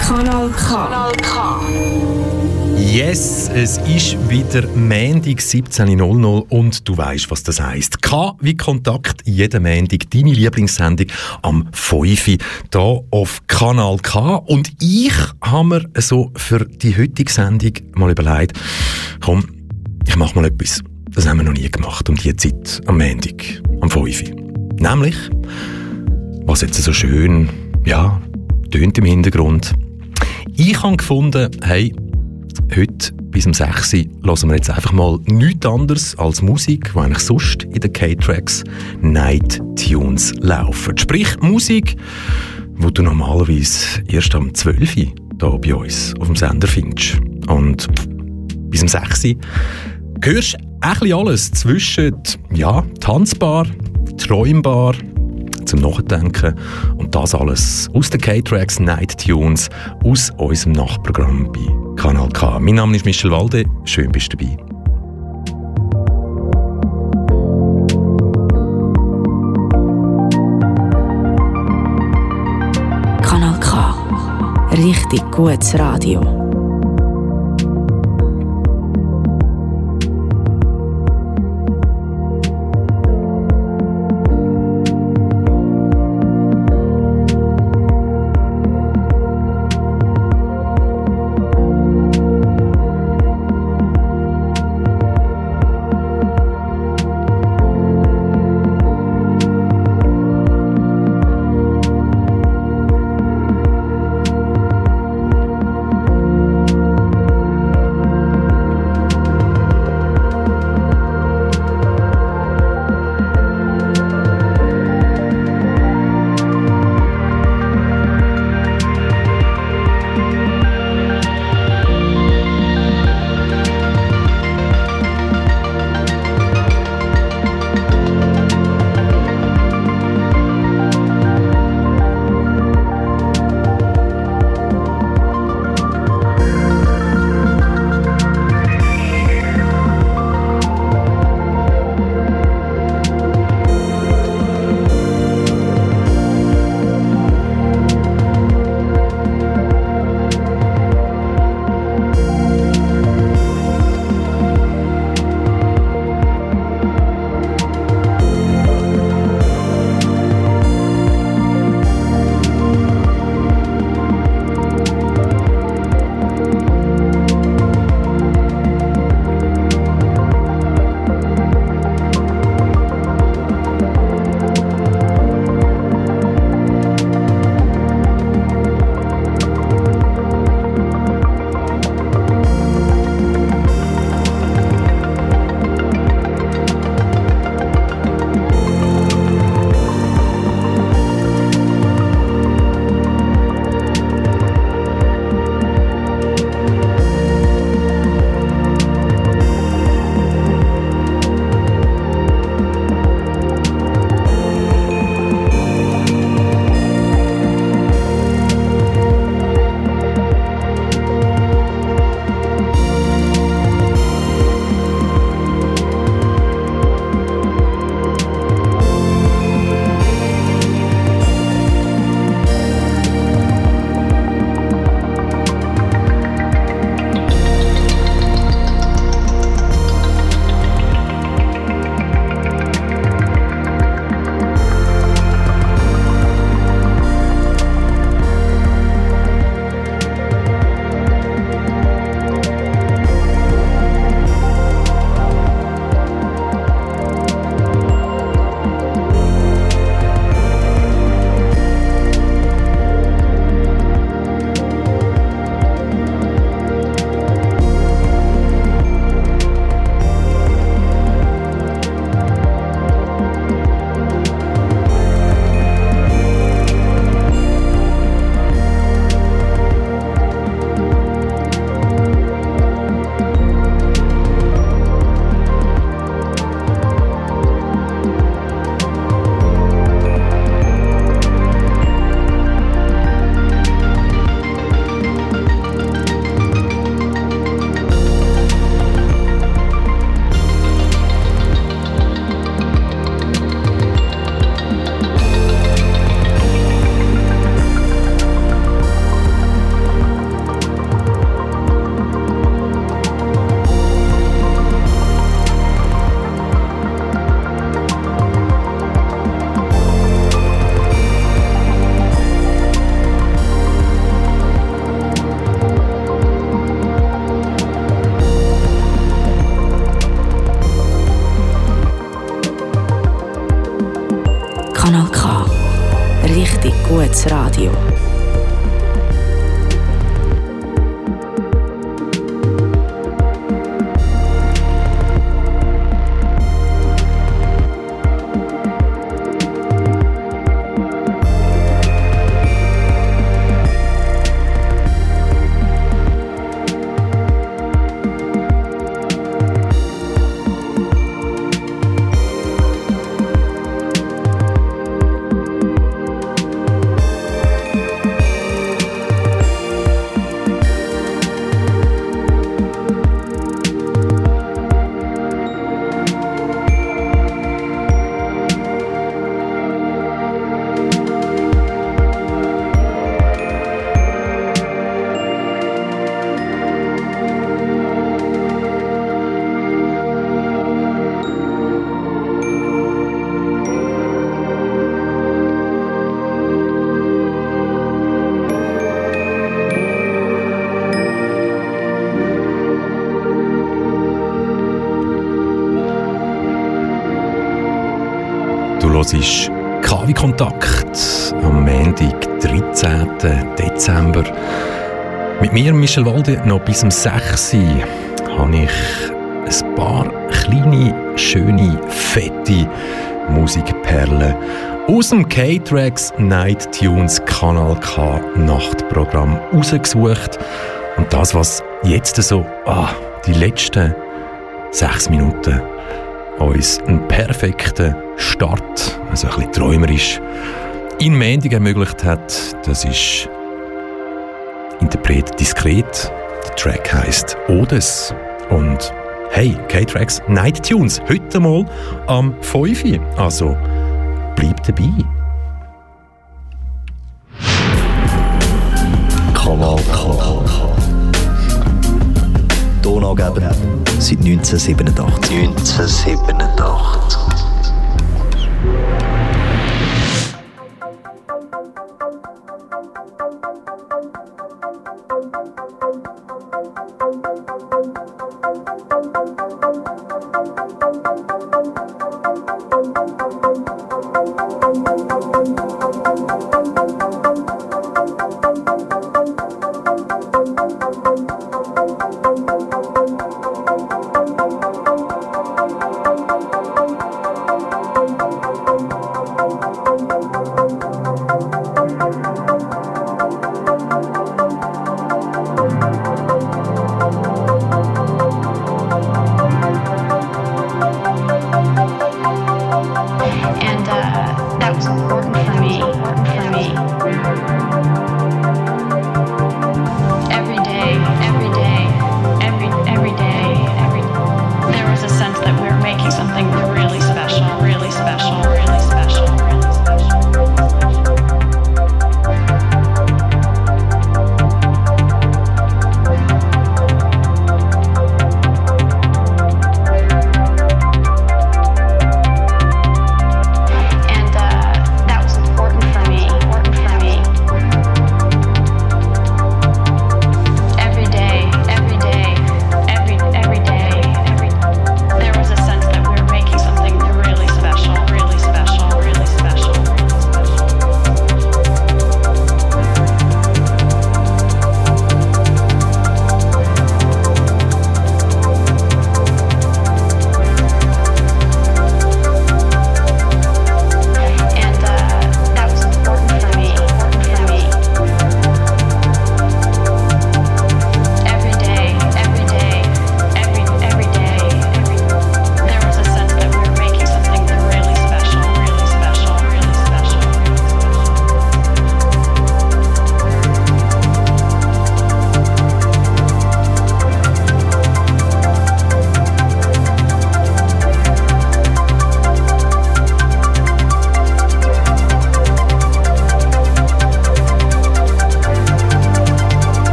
Kanal K. Kanal K. Yes, es ist wieder Montag 17.00 und du weißt, was das heisst. K wie Kontakt, jeden Montag, deine Lieblingssendung am 5 hier auf Kanal K. Und ich habe mir so für die heutige Sendung mal überlegt, komm, ich mache mal etwas. Das haben wir noch nie gemacht um diese Zeit am Montag, am 5 Nämlich, was jetzt so schön, ja, tönt im Hintergrund. Ich habe gefunden, hey, heute bis um 6 Uhr hören wir jetzt einfach mal nichts anderes als Musik, die eigentlich sonst in den K-Tracks Night Tunes laufen. Sprich Musik, wo du normalerweise erst am 12 Uhr hier bei uns auf dem Sender findest. Und bis um 6 Uhr hörst du alles zwischen ja, tanzbar, träumbar, zum Nachdenken. Und das alles aus den K-Tracks Night Tunes aus unserem Nachtprogramm bei Kanal K. Mein Name ist Michel Walde. Schön bist du dabei. Kanal K. Richtig gutes Radio. Hörst KW Kontakt am Montag, 13. Dezember. Mit mir, Michel Walde, noch bis zum 6. habe ich ein paar kleine, schöne, fette Musikperlen aus dem K-Tracks Night Tunes Kanal K Nachtprogramm rausgesucht. Und das, was jetzt so, ah, die letzten sechs Minuten uns einen perfekten Start, also ein bisschen träumerisch, in Mendig ermöglicht hat. Das ist Interpret diskret. Der Track heißt Odes. Und hey, K-Tracks Night Tunes, heute mal am 5. Also bleib dabei. Kanal K. Donaugeber seit 1987. 1987.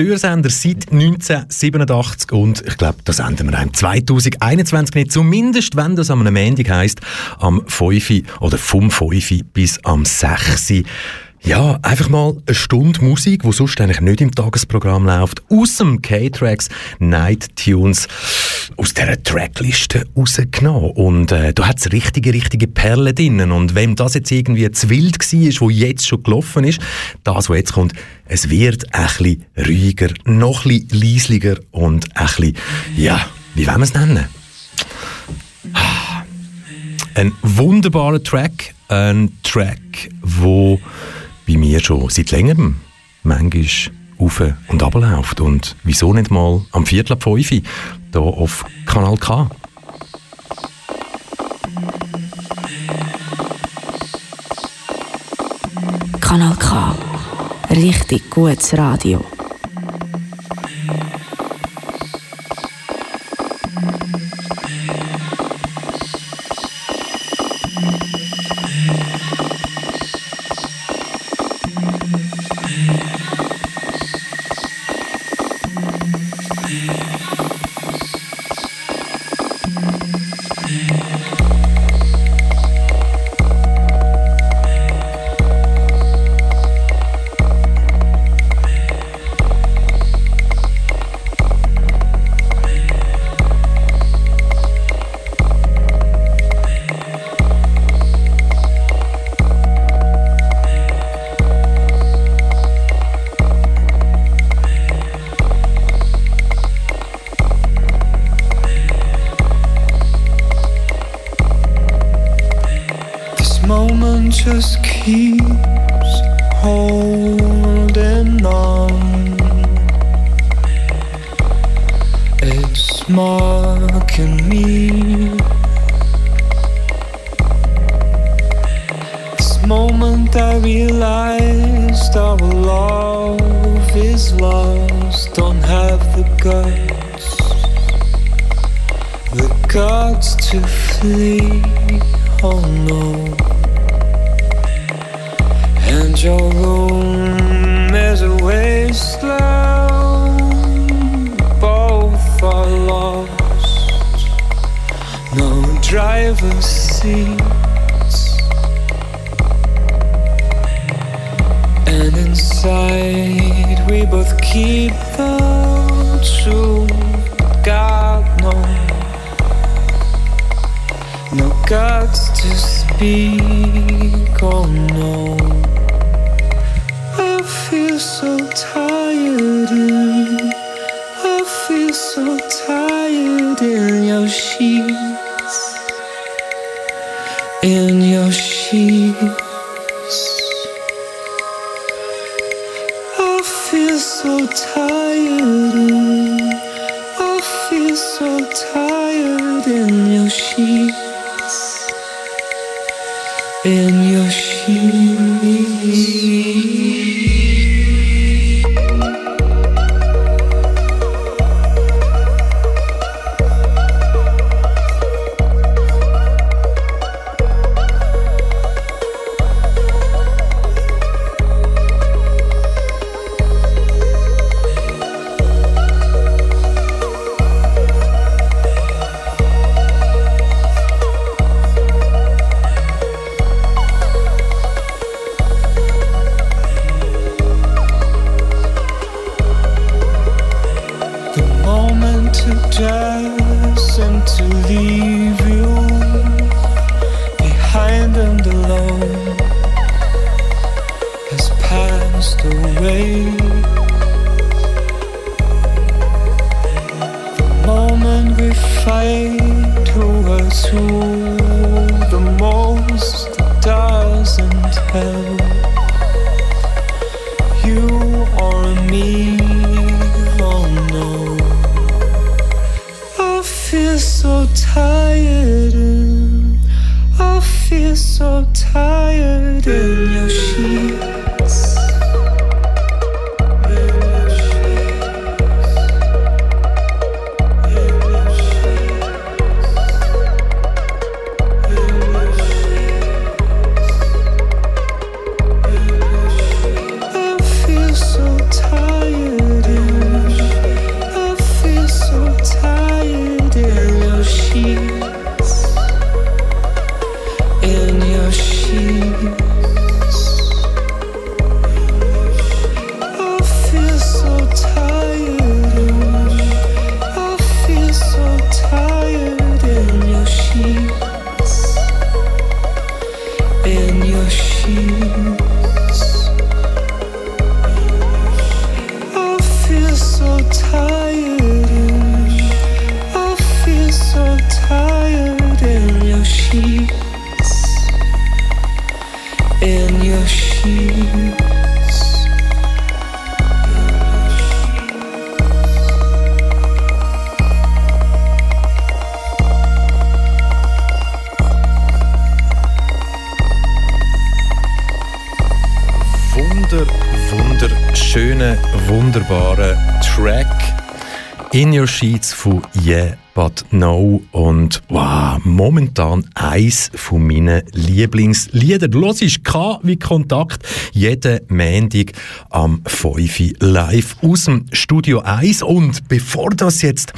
Störsender seit 1987 und ich glaube, das senden wir im 2021 nicht. Zumindest, wenn das am Montag heisst, am 5 oder vom 5 bis am 6 ja, einfach mal eine Stunde Musik, die sonst eigentlich nicht im Tagesprogramm läuft, aus dem K-Tracks Night Tunes aus dieser Trackliste rausgenommen. Und äh, da hat es richtige, richtige Perlen drinnen. Und wem das jetzt irgendwie zu wild war, wo jetzt schon gelaufen ist, das, was jetzt kommt, es wird ein bisschen ruhiger, noch ein bisschen leisliger und ein bisschen, ja, wie wollen wir es nennen? Ein wunderbarer Track, ein Track, wo bei mir schon seit längerem manchmal auf und ab läuft. Und wieso nicht mal am Viertel ab 5 hier auf Kanal K? Kanal K. Richtig gutes Radio. moment I realized our love is lost, don't have the guts, the guts to flee. Oh no, and your room is a wasteland. Both are lost, no driver's seat. inside, we both keep the true. God, no, no gods to speak. Oh no, I feel so tired. In, I feel so tired in your sheets. In your sheets. The moment to just and to leave you behind and alone has passed away. The moment we fight who was who the most that doesn't help you or me. Wunderbaren Track. In Your Sheets von Yeah But No. Und wow, momentan eins von meinen Lieblingslieder. Du hörst K wie Kontakt. Jeden Montag am 5 live aus dem Studio 1 und bevor das jetzt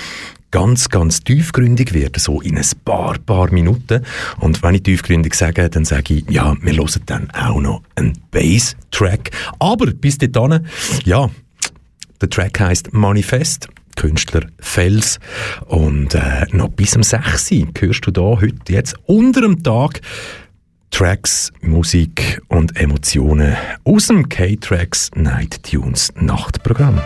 ganz, ganz tiefgründig wird, so in ein paar, paar Minuten. Und wenn ich tiefgründig sage, dann sage ich, ja, wir hören dann auch noch einen Bass-Track. Aber bis dahin, ja, der Track heißt Manifest. Künstler Fels. Und äh, noch bis um 6 Uhr hörst du da heute jetzt unter dem Tag Tracks, Musik und Emotionen aus dem K-Tracks Night Tunes Nachtprogramm.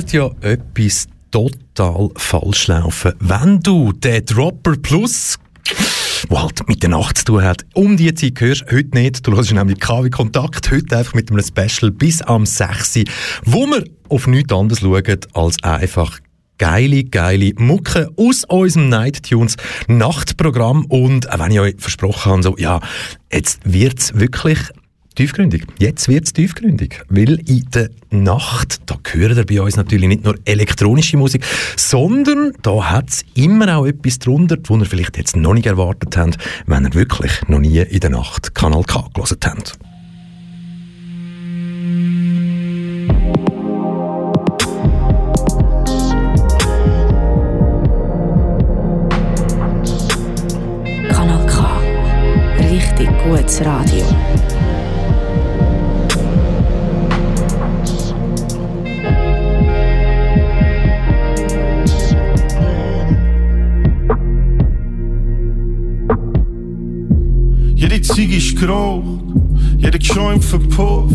Würde ja etwas total falsch laufen, wenn du den Dropper Plus wo halt mit der Nacht zu tun hat. Um die Zeit hörst heute nicht. Du hörst nämlich KW Kontakt heute einfach mit einem Special bis am 6. wo wir auf nichts anderes schauen als einfach geile, geile Mucke aus unserem Night Tunes Nachtprogramm. Und auch wenn ich euch versprochen habe, so, ja, jetzt wird's wirklich tiefgründig. Jetzt wird es tiefgründig, weil in der Nacht, da hören ihr bei uns natürlich nicht nur elektronische Musik, sondern da hat es immer auch etwas drunter, wo ihr vielleicht jetzt noch nicht erwartet habt, wenn ihr wirklich noch nie in der Nacht Kanal K gelesen habt. Kanal K. Richtig gutes Radio. Ziege ist geraucht, jeder Joint verpufft,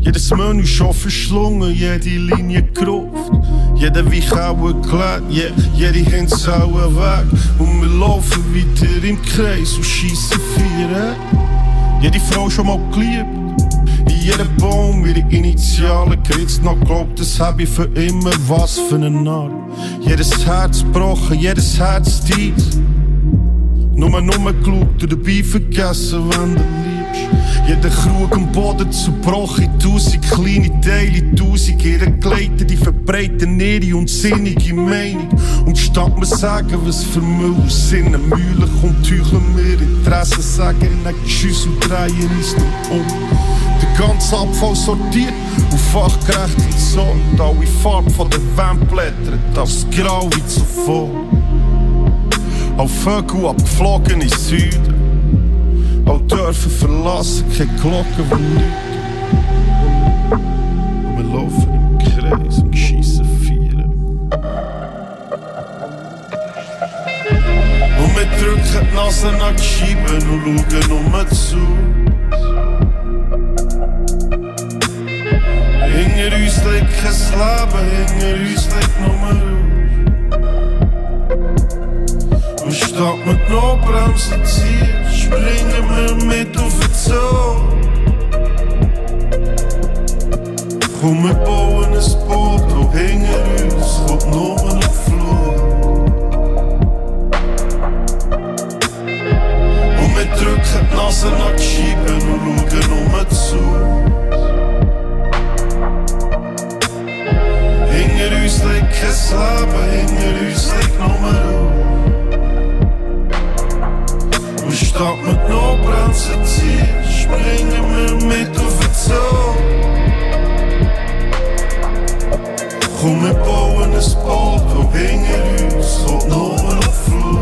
jedes Menü schon verschlungen, jede Linie gerupft. Jeder Weich auch geklärt, yeah, jede Hinz auch weg. Und wir laufen weiter im Kreis und schiessen Vieren. Jede Frau schon mal geliebt, in jedem Baum ihre Initialen geritzt. Noch glaubt, das hab ich für immer, was für eine Narr. Jedes Herz gebrochen, jedes Herz dies. Nur nur geschaut und dabei vergessen, wenn du liebst. Jeder Krug am Boden zerbrochen, tausend kleine Teile, tausend ihre Gleiter, die verbreiten ihre unsinnige Meinung. Und statt mir sagen, was für Müll aus Sinnen Mühle kommt, teucheln wir Interessen, sagen nicht Tschüss und drehen uns dann um. Der ganze Abfall sortiert und fachgerecht entsorgt, alle Farben von der Wand blättern, das Grau wie zuvor. Auch Vögel abgeflogen in Süden. Auch Dörfer verlassen, keine Glocken, die nichts. Und wir laufen im Kreis und schiessen Vieren. Und wir drücken die Nase an die Scheiben und schauen nur zu. Hinter uns liegt kein Leben, hinter uns liegt Und statt mit Notbremse ziehen, springen mit auf den Zoo. Komm, wir bauen ein Boot, und hinter uns kommt nur ein Flug. Und wir drücken die Nase an die Scheiben und schauen nur zu. Hinter uns liegt hinter. Und statt mit Notbremse ziehen, springen mit auf den Zoo. Komm, wir bauen ein Boot, und hinter uns kommt nur noch Flug.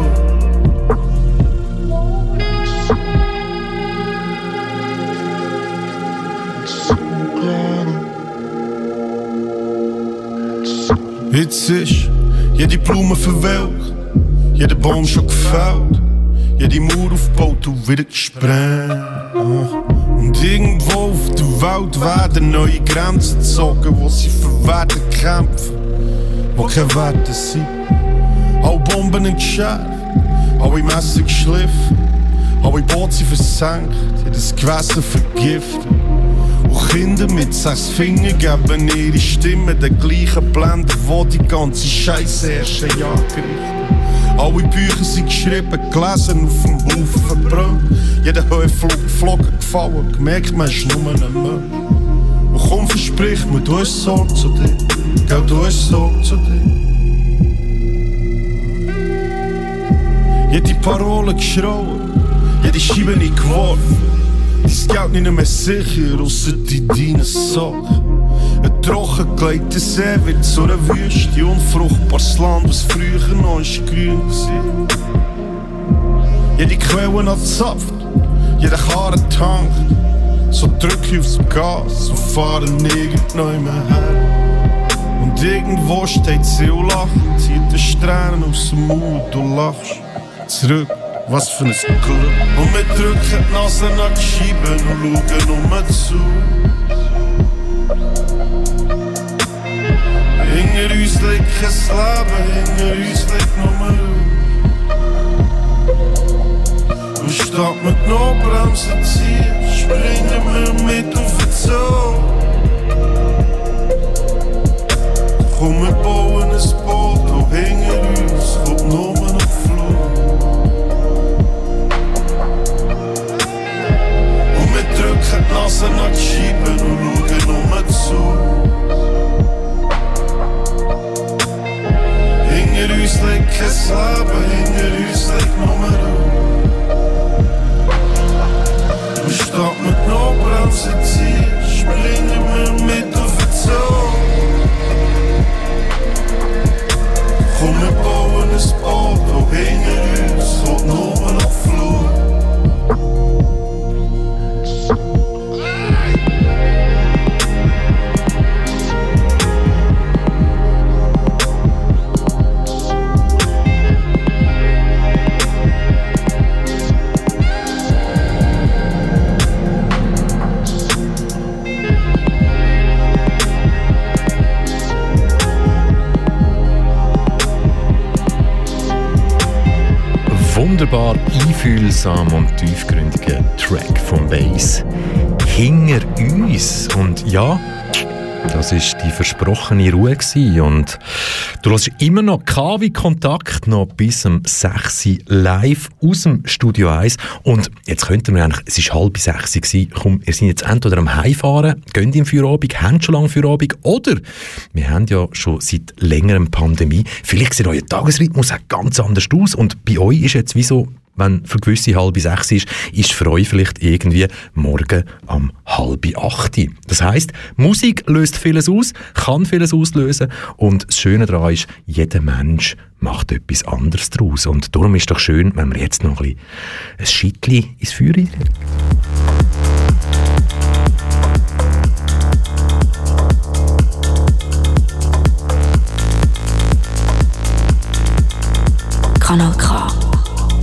Jetzt ist jede Blume verwelkt, jeder Baum schon gefällt, jede Mauer aufgebaut und wieder gesprengt. Und irgendwo auf der Welt werden neue Grenzen gezogen, wo sie für Werte kämpfen, wo keine Werte sind. Alle Bomben entschärft, alle Messer geschliffen, alle Boote versenkt, jedes Gewässer vergiftet. Und Kinder mit sechs Fingern geben ihre Stimme den gleichen Blender, wo die ganze Scheiße erst ein Jahr gerichtet. Alle Bücher sind geschrieben, gelesen, auf dem Haufen verbrannt. Jeder Höhenflug geflogen, gefallen, gemerkt, man ist nur ein Mensch. Und komm, versprich mir, du hast Sorge zu dir. Gell, du hast Sorge zu dir. Jede Parole geschrauen, jede Scheibe nicht geworfen. Dein Geld nicht mehr sicher, ausser die deinen Sachen. Ein trockengelegter See wird zu einer Wüste, unfruchtbares Land, was früher noch ist grün war. Jede Quelle hat Saft, jeder Karren tankt. So drück ich aufs Gas und fahre nirgend neu mehr her. Und irgendwo steht sie und lacht, zieht die Strähnen aus dem Mund, du lachst. Zurück, was für ein Glück. Und wir drücken die Nase nach die Scheiben und schauen nur zu. Hinter uns liegt kein Leben, hinter uns liegt nur Ruhe. Und statt mit Notbremsen ziehen, springen wir mit auf den Zoo. Komm, wir bauen ein Boot, und hinter uns kommt nur noch Flug. Und wir drücken die Nase nach die Scheiben und schauen Uns liegt kein Leben, hinter uns liegt nur Ruhe. Und statt mit Notbremsen ziehen, springen wir mit auf den Zoo. Komm, wir bauen ein Boot, und hinter uns kommt nur einfühlsam und tiefgründiger Track vom Bass. Hinter uns. Und ja, das ist die versprochene Ruhe gewesen. und du hast immer noch KW Kontakt noch bis um 6 Uhr live aus dem Studio 1 und jetzt könnten wir eigentlich, es ist halb 6 Uhr gewesen, komm, ihr seid jetzt entweder am Heimfahren, gehen im Feierabend, habt schon lange Feierabend oder wir haben ja schon seit längerem Pandemie, vielleicht sieht euer Tagesrhythmus auch ganz anders aus und bei euch ist jetzt wie so wenn für gewisse halb sechs ist, ist für euch vielleicht irgendwie morgen am halb acht. Das heisst, Musik löst vieles aus, kann vieles auslösen und das Schöne daran ist, jeder Mensch macht etwas anderes daraus und darum ist es doch schön, wenn wir jetzt noch ein, ein Schittli ins Feuer rein. Kanal K.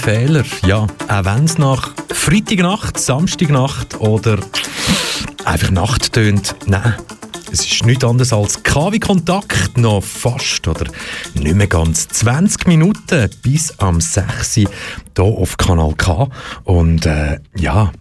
Fehler. Ja, auch wenn es nach Freitagnacht, Samstagnacht oder einfach Nacht tönt, nein. Es ist nichts anderes als KW-Kontakt, noch fast oder nicht mehr ganz 20 Minuten bis am 6. hier auf Kanal K. Und äh, ja,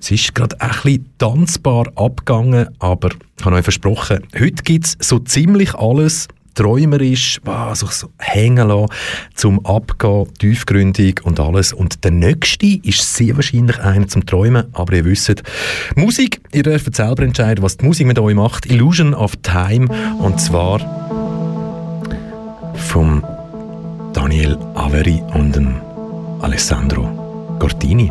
es ist gerade ein bisschen tanzbar abgegangen, aber ich habe euch versprochen, heute gibt es so ziemlich alles, träumerisch, wow, so, so hängen lassen, zum Abgehen, tiefgründig und alles. Und der nächste ist sehr wahrscheinlich einer zum Träumen, aber ihr wisst, Musik, ihr dürft selber entscheiden, was die Musik mit euch macht. Illusion of Time und zwar vom Daniel Averi und dem Alessandro Cortini.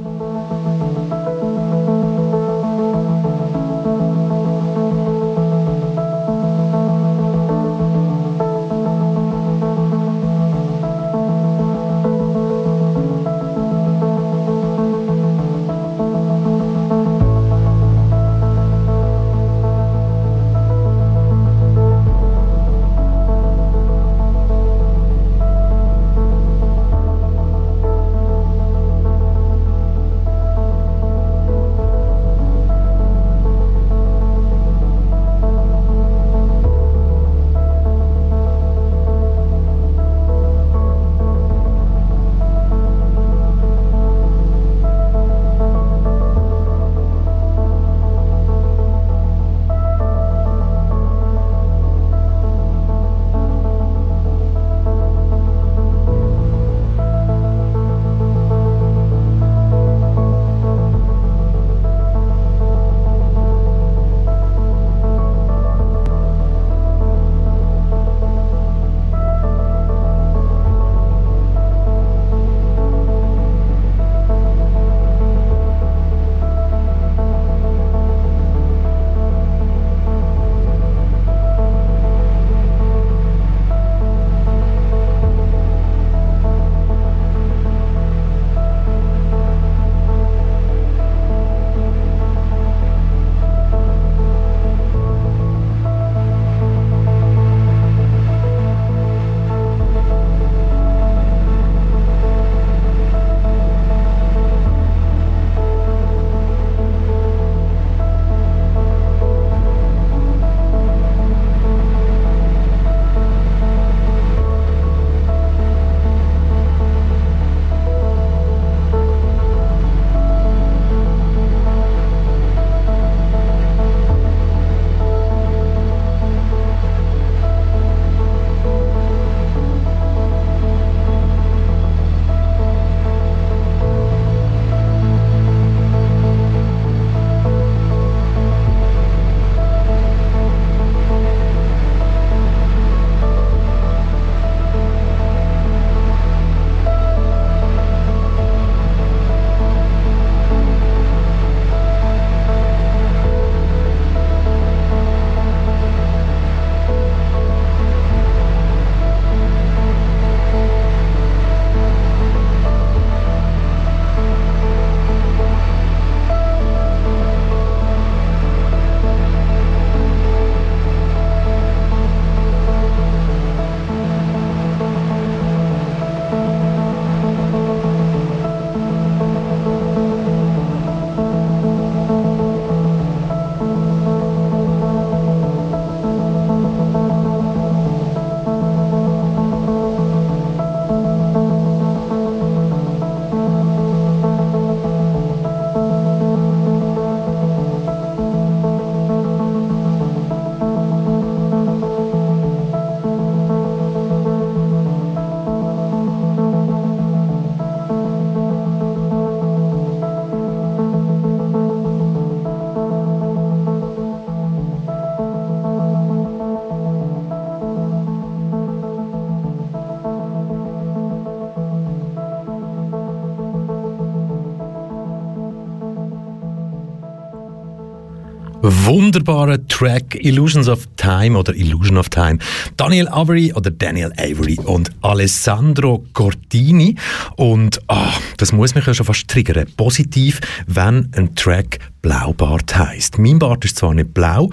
Wunderbaren Track Illusions of Time oder Illusion of Time. Daniel Avery oder Daniel Avery und Alessandro Cortini. Und ah, das muss mich ja schon fast triggern. Positiv, wenn ein Track Blaubart heißt. Mein Bart ist zwar nicht blau,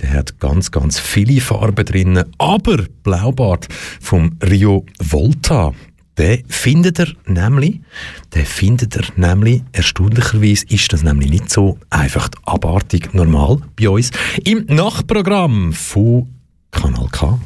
der hat ganz, ganz viele Farben drin, aber Blaubart vom Rio Volta den findet er nämlich, den findet er nämlich, erstaunlicherweise ist das nämlich nicht so einfach abartig normal bei uns, im Nachtprogramm von Kanal K.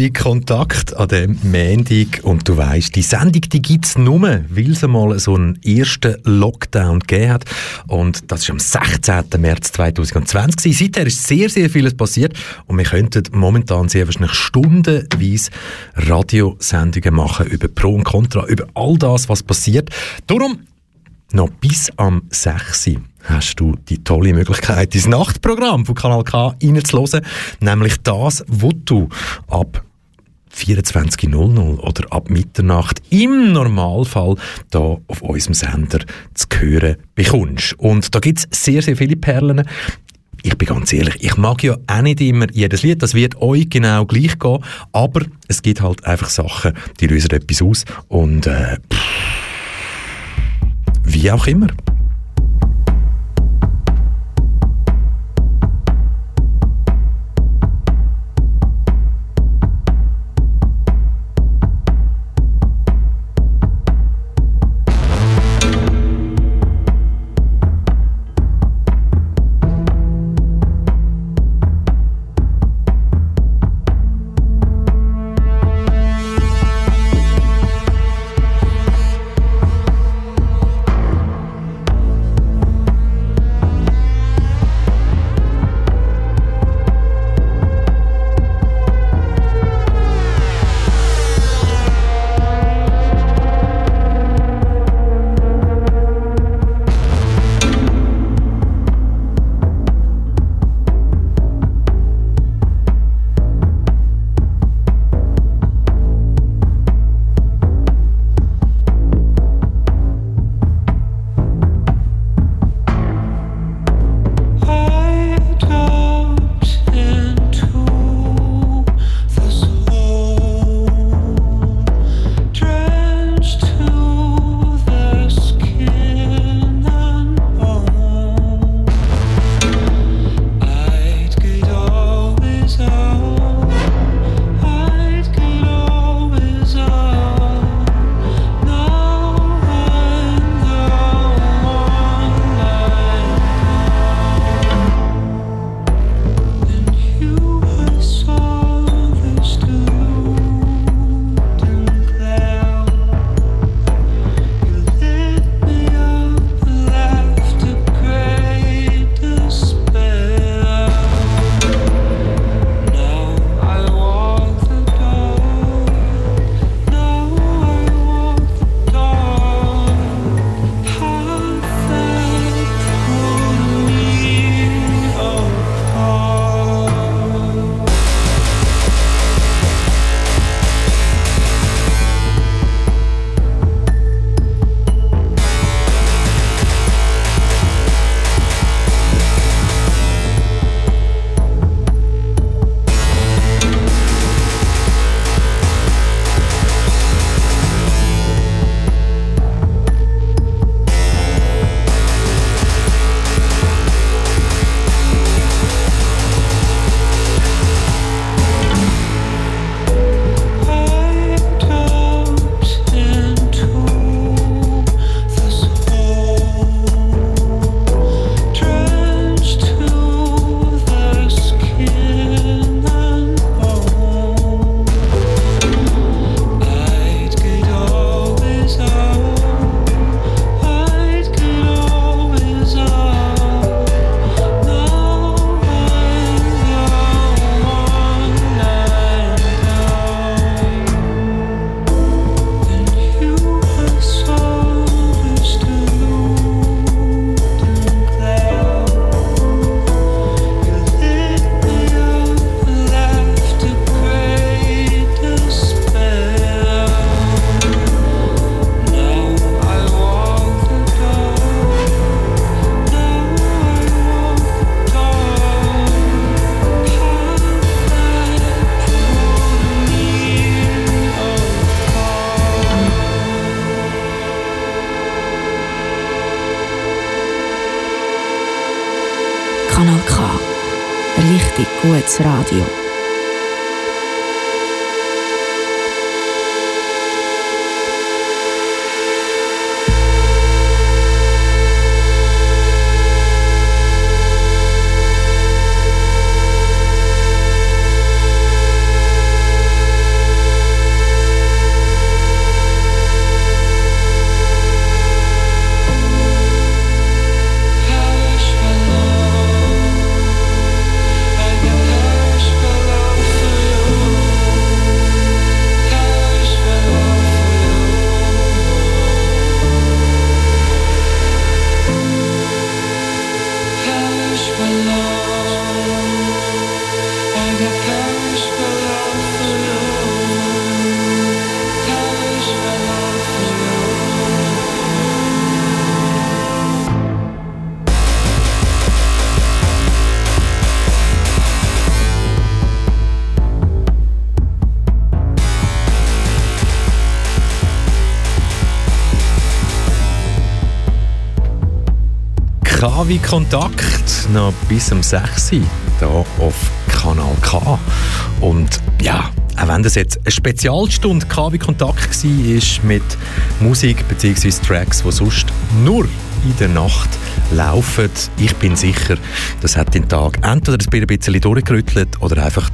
wie Kontakt an dem Montag. Und du weißt, die Sendung, die gibt es nur, weil es mal so einen ersten Lockdown gegeben hat. Und das war am 16. März 2020. Seither ist sehr, sehr vieles passiert. Und wir könnten momentan sehr wahrscheinlich stundenweise Radiosendungen machen über Pro und Contra, über all das, was passiert. Darum noch bis am 6 hast du die tolle Möglichkeit, das Nachtprogramm von Kanal K reinzuhören, nämlich das, wo du ab 24.00 oder ab Mitternacht im Normalfall da auf unserem Sender zu hören bekommst. Und da gibt es sehr, sehr viele Perlen. Ich bin ganz ehrlich, ich mag ja auch nicht immer jedes Lied, das wird euch genau gleich gehen, aber es gibt halt einfach Sachen, die lösen etwas aus und äh, pff, wie auch immer. Richtig KW Kontakt noch bis um 6 Uhr hier auf Kanal K. Und ja, auch wenn das jetzt eine Spezialstunde KW Kontakt war mit Musik bzw. Tracks, die sonst nur in der Nacht laufen, ich bin sicher, das hat den Tag entweder ein bisschen durchgerüttelt oder einfach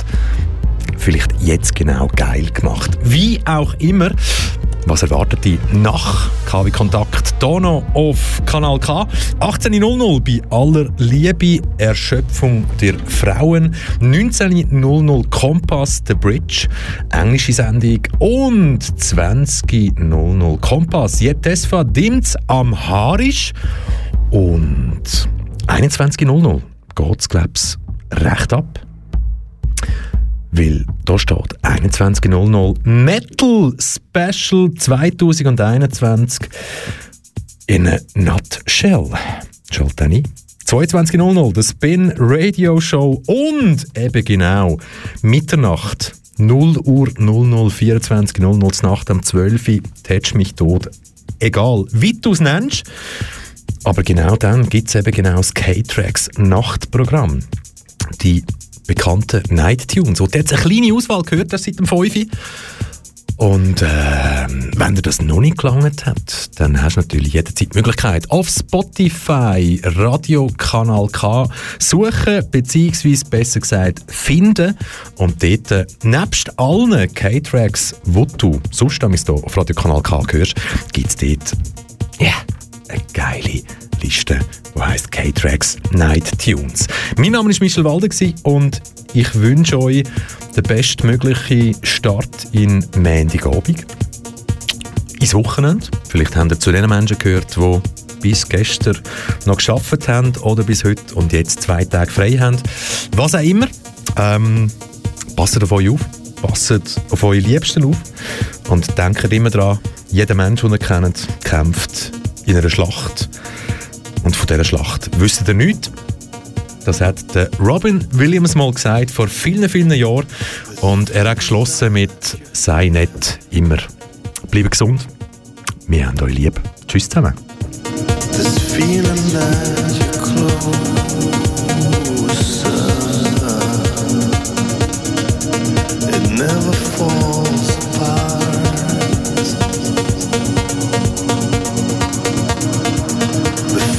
vielleicht jetzt genau geil gemacht. Wie auch immer, was erwartet die nach KW Kontakt? Noch auf Kanal K. 18.00 bei aller Liebe, Erschöpfung der Frauen. 19.00 Kompass, The Bridge, englische Sendung. Und 20.00 Kompass, Jetesfa Dimz am Harisch. Und 21.00 geht es, glaube ich, recht ab. Weil da steht 21.00 Metal Special 2021 in a Nutshell. Schalt dann ein. 22.00 das Spin Radio Show und eben genau Mitternacht 0 Uhr 00 24 00 Nacht am 12 Uhr tätsch mich tot. Egal, wie du es nennst. Aber genau dann gibt es eben genau das K-Tracks Nachtprogramm. Die bekannten Night Tunes. Und jetzt eine kleine Auswahl gehört das seit dem 5. Und äh, wenn dir das noch nicht gelangt hat, dann hast du natürlich jederzeit die Möglichkeit, auf Spotify Radiokanal K suchen, beziehungsweise besser gesagt finden. Und dort, äh, nebst allen K-Tracks, die du sonst hier auf Radiokanal K hörst, gibt es dort yeah, eine geile Liste, die heisst K-Tracks Night Tunes. Mein Name ist Michel Walde und ich wünsche euch den bestmöglichen Start in Montagabend. Ins Wochenende. Vielleicht habt ihr zu den Menschen gehört, die bis gestern noch geschafft haben oder bis heute und jetzt zwei Tage frei haben. Was auch immer. Ähm, passt auf euch auf. Passt auf eure Liebsten auf. Und denkt immer daran, jeder Mensch, den ihr kennt, kämpft in einer Schlacht. Und von dieser Schlacht wisst ihr nichts. Das hat Robin Williams mal gesagt, vor vielen, vielen Jahren. Und er hat geschlossen mit «Sei nett, immer». Bleibe gesund. Wir haben euch lieb. Tschüss zusammen. Never falls apart.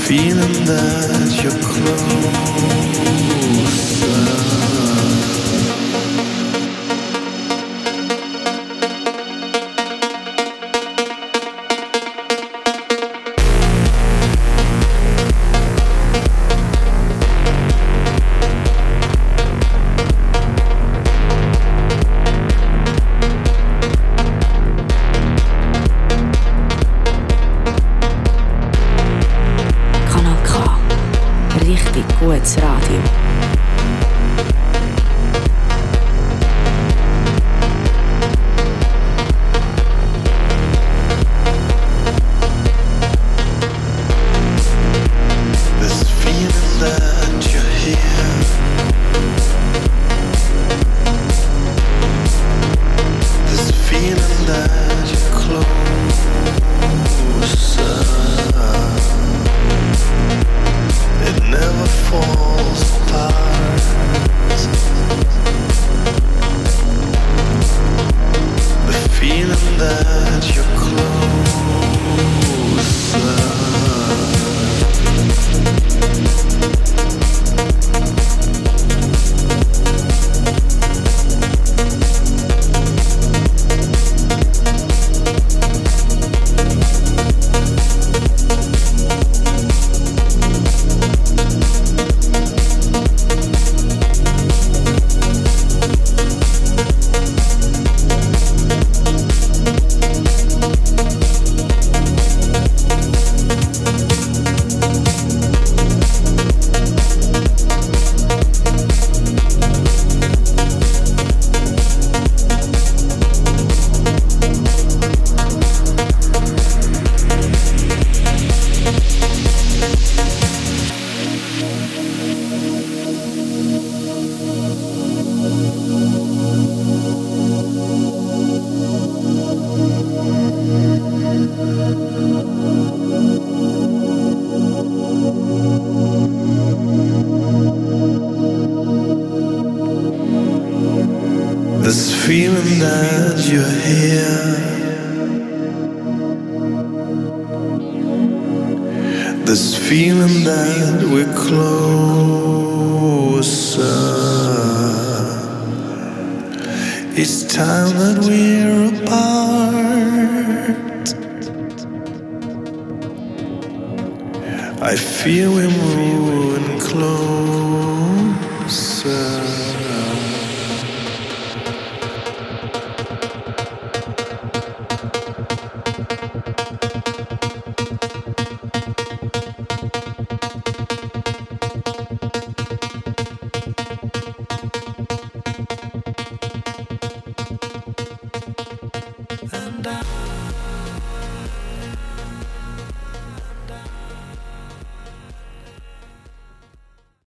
Feeling that you're closer.